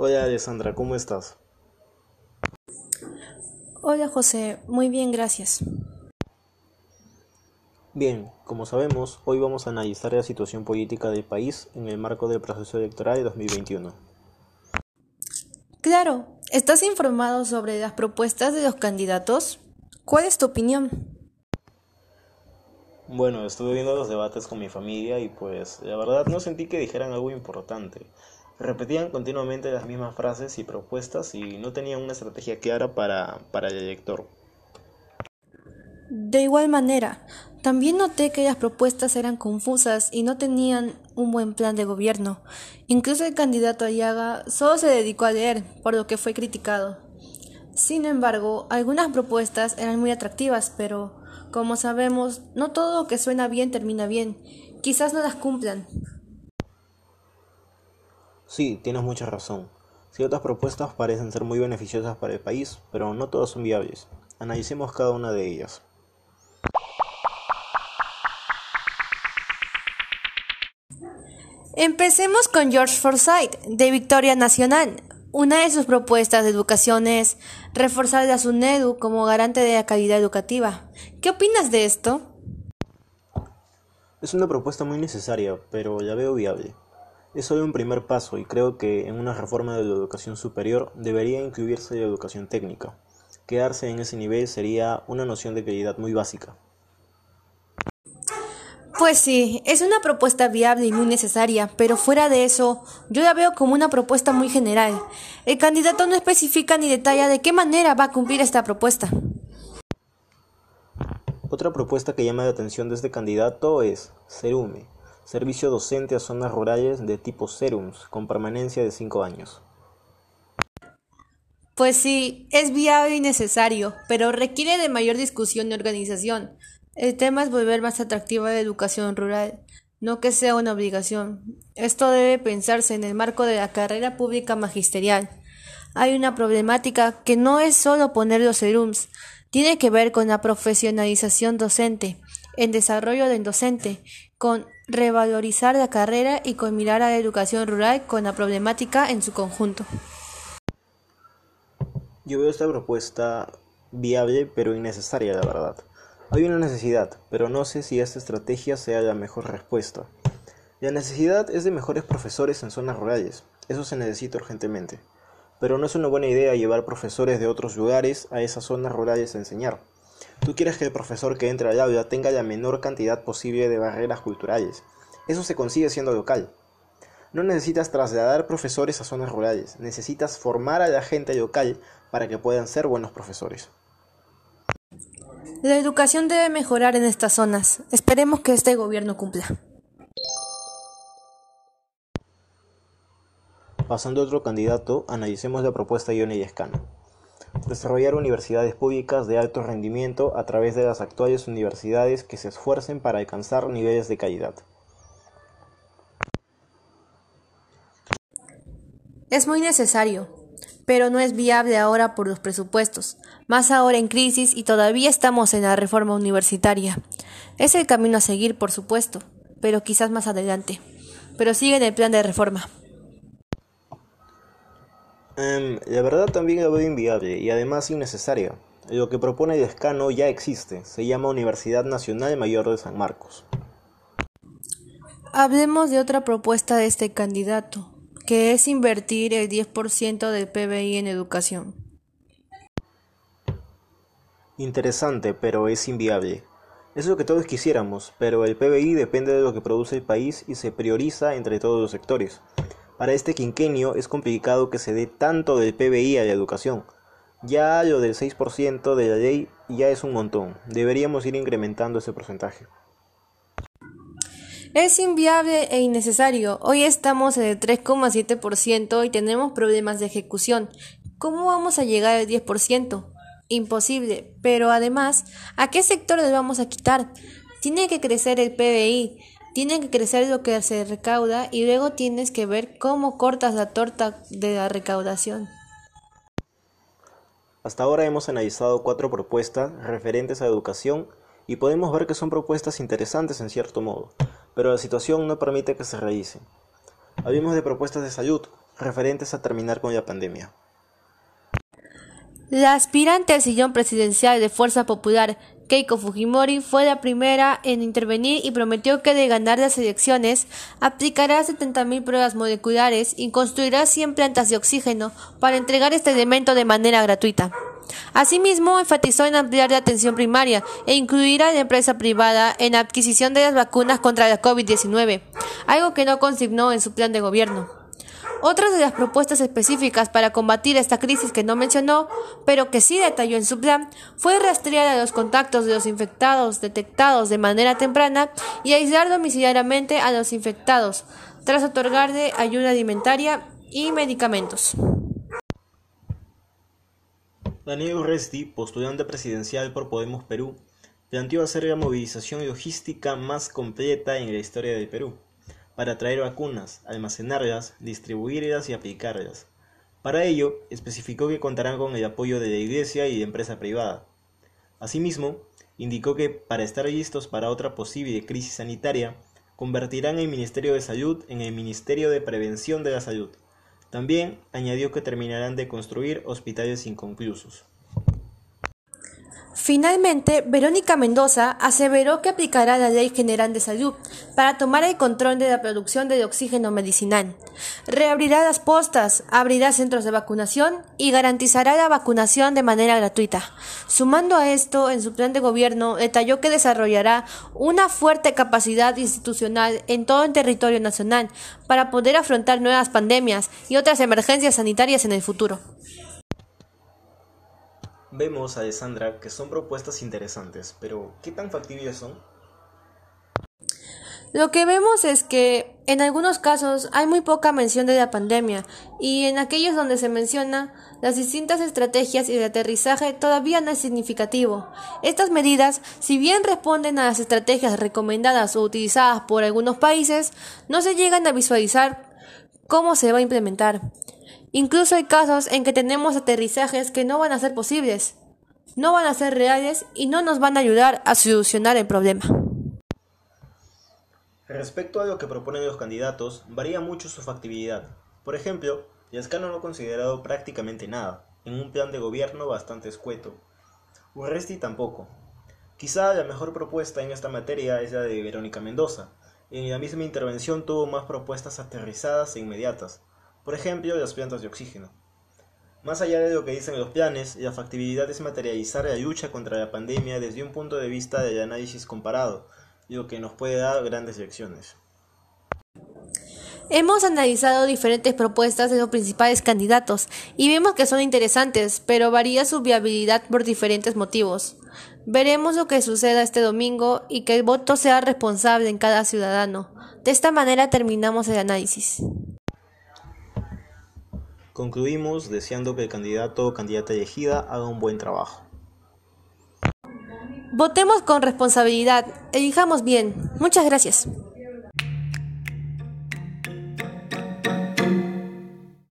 Hola Alessandra, ¿cómo estás? Hola José, muy bien, gracias. Bien, como sabemos, hoy vamos a analizar la situación política del país en el marco del proceso electoral de 2021. Claro, ¿estás informado sobre las propuestas de los candidatos? ¿Cuál es tu opinión? Bueno, estuve viendo los debates con mi familia y pues la verdad no sentí que dijeran algo importante. Repetían continuamente las mismas frases y propuestas y no tenían una estrategia clara para, para el elector. De igual manera, también noté que las propuestas eran confusas y no tenían un buen plan de gobierno. Incluso el candidato Ayaga solo se dedicó a leer, por lo que fue criticado. Sin embargo, algunas propuestas eran muy atractivas, pero como sabemos, no todo lo que suena bien termina bien. Quizás no las cumplan. Sí, tienes mucha razón. Ciertas propuestas parecen ser muy beneficiosas para el país, pero no todas son viables. Analicemos cada una de ellas. Empecemos con George Forsyth, de Victoria Nacional. Una de sus propuestas de educación es reforzar la SUNEDU como garante de la calidad educativa. ¿Qué opinas de esto? Es una propuesta muy necesaria, pero la veo viable. Es solo un primer paso y creo que en una reforma de la educación superior debería incluirse la educación técnica. Quedarse en ese nivel sería una noción de calidad muy básica. Pues sí, es una propuesta viable y muy necesaria, pero fuera de eso, yo la veo como una propuesta muy general. El candidato no especifica ni detalla de qué manera va a cumplir esta propuesta. Otra propuesta que llama la atención de este candidato es Cerume, servicio docente a zonas rurales de tipo Serums, con permanencia de 5 años. Pues sí, es viable y necesario, pero requiere de mayor discusión y organización. El tema es volver más atractiva la educación rural, no que sea una obligación. Esto debe pensarse en el marco de la carrera pública magisterial. Hay una problemática que no es solo poner los serums, tiene que ver con la profesionalización docente, en desarrollo del docente, con revalorizar la carrera y con mirar a la educación rural con la problemática en su conjunto. Yo veo esta propuesta viable pero innecesaria, la verdad. Hay una necesidad, pero no sé si esta estrategia sea la mejor respuesta. La necesidad es de mejores profesores en zonas rurales, eso se necesita urgentemente. Pero no es una buena idea llevar profesores de otros lugares a esas zonas rurales a enseñar. Tú quieres que el profesor que entre al aula tenga la menor cantidad posible de barreras culturales. Eso se consigue siendo local. No necesitas trasladar profesores a zonas rurales, necesitas formar a la gente local para que puedan ser buenos profesores. La educación debe mejorar en estas zonas. Esperemos que este gobierno cumpla. Pasando a otro candidato, analicemos la propuesta de Ione Escano. Desarrollar universidades públicas de alto rendimiento a través de las actuales universidades que se esfuercen para alcanzar niveles de calidad. Es muy necesario, pero no es viable ahora por los presupuestos, más ahora en crisis y todavía estamos en la reforma universitaria. Es el camino a seguir, por supuesto, pero quizás más adelante. Pero sigue en el plan de reforma. Um, la verdad también la veo inviable y además innecesaria. Lo que propone el escano ya existe, se llama Universidad Nacional Mayor de San Marcos. Hablemos de otra propuesta de este candidato, que es invertir el 10% del PBI en educación. Interesante, pero es inviable. Es lo que todos quisiéramos, pero el PBI depende de lo que produce el país y se prioriza entre todos los sectores. Para este quinquenio es complicado que se dé tanto del PBI a la educación. Ya lo del 6% de la ley ya es un montón. Deberíamos ir incrementando ese porcentaje. Es inviable e innecesario. Hoy estamos en el 3,7% y tenemos problemas de ejecución. ¿Cómo vamos a llegar al 10%? Imposible. Pero además, ¿a qué sector les vamos a quitar? Tiene que crecer el PBI, tiene que crecer lo que se recauda y luego tienes que ver cómo cortas la torta de la recaudación. Hasta ahora hemos analizado cuatro propuestas referentes a educación y podemos ver que son propuestas interesantes en cierto modo pero la situación no permite que se realicen. Hablemos de propuestas de salud. referentes a terminar con la pandemia. La aspirante al sillón presidencial de Fuerza Popular, Keiko Fujimori, fue la primera en intervenir y prometió que de ganar las elecciones aplicará 70.000 pruebas moleculares y construirá 100 plantas de oxígeno para entregar este elemento de manera gratuita. Asimismo, enfatizó en ampliar la atención primaria e incluir a la empresa privada en la adquisición de las vacunas contra la COVID-19, algo que no consignó en su plan de gobierno. Otra de las propuestas específicas para combatir esta crisis que no mencionó, pero que sí detalló en su plan, fue rastrear a los contactos de los infectados detectados de manera temprana y aislar domiciliariamente a los infectados, tras otorgarle ayuda alimentaria y medicamentos. Daniel Urresti, postulante presidencial por Podemos Perú, planteó hacer la movilización logística más completa en la historia del Perú para traer vacunas, almacenarlas, distribuirlas y aplicarlas. Para ello, especificó que contarán con el apoyo de la Iglesia y de empresa privada. Asimismo, indicó que para estar listos para otra posible crisis sanitaria, convertirán el Ministerio de Salud en el Ministerio de Prevención de la Salud. También añadió que terminarán de construir hospitales inconclusos. Finalmente, Verónica Mendoza aseveró que aplicará la Ley General de Salud para tomar el control de la producción de oxígeno medicinal. Reabrirá las postas, abrirá centros de vacunación y garantizará la vacunación de manera gratuita. Sumando a esto, en su plan de gobierno detalló que desarrollará una fuerte capacidad institucional en todo el territorio nacional para poder afrontar nuevas pandemias y otras emergencias sanitarias en el futuro. Vemos, Alessandra, que son propuestas interesantes, pero ¿qué tan factibles son? Lo que vemos es que en algunos casos hay muy poca mención de la pandemia y en aquellos donde se menciona las distintas estrategias y de aterrizaje todavía no es significativo. Estas medidas, si bien responden a las estrategias recomendadas o utilizadas por algunos países, no se llegan a visualizar cómo se va a implementar. Incluso hay casos en que tenemos aterrizajes que no van a ser posibles, no van a ser reales y no nos van a ayudar a solucionar el problema. Respecto a lo que proponen los candidatos, varía mucho su factibilidad. Por ejemplo, Yascano no ha considerado prácticamente nada, en un plan de gobierno bastante escueto. Urresti tampoco. Quizá la mejor propuesta en esta materia es la de Verónica Mendoza. En la misma intervención tuvo más propuestas aterrizadas e inmediatas, por ejemplo, las plantas de oxígeno. Más allá de lo que dicen los planes, la factibilidad es materializar la lucha contra la pandemia desde un punto de vista del análisis comparado, lo que nos puede dar grandes lecciones. Hemos analizado diferentes propuestas de los principales candidatos y vemos que son interesantes, pero varía su viabilidad por diferentes motivos. Veremos lo que suceda este domingo y que el voto sea responsable en cada ciudadano. De esta manera terminamos el análisis. Concluimos deseando que el candidato o candidata elegida haga un buen trabajo. Votemos con responsabilidad, elijamos bien. Muchas gracias.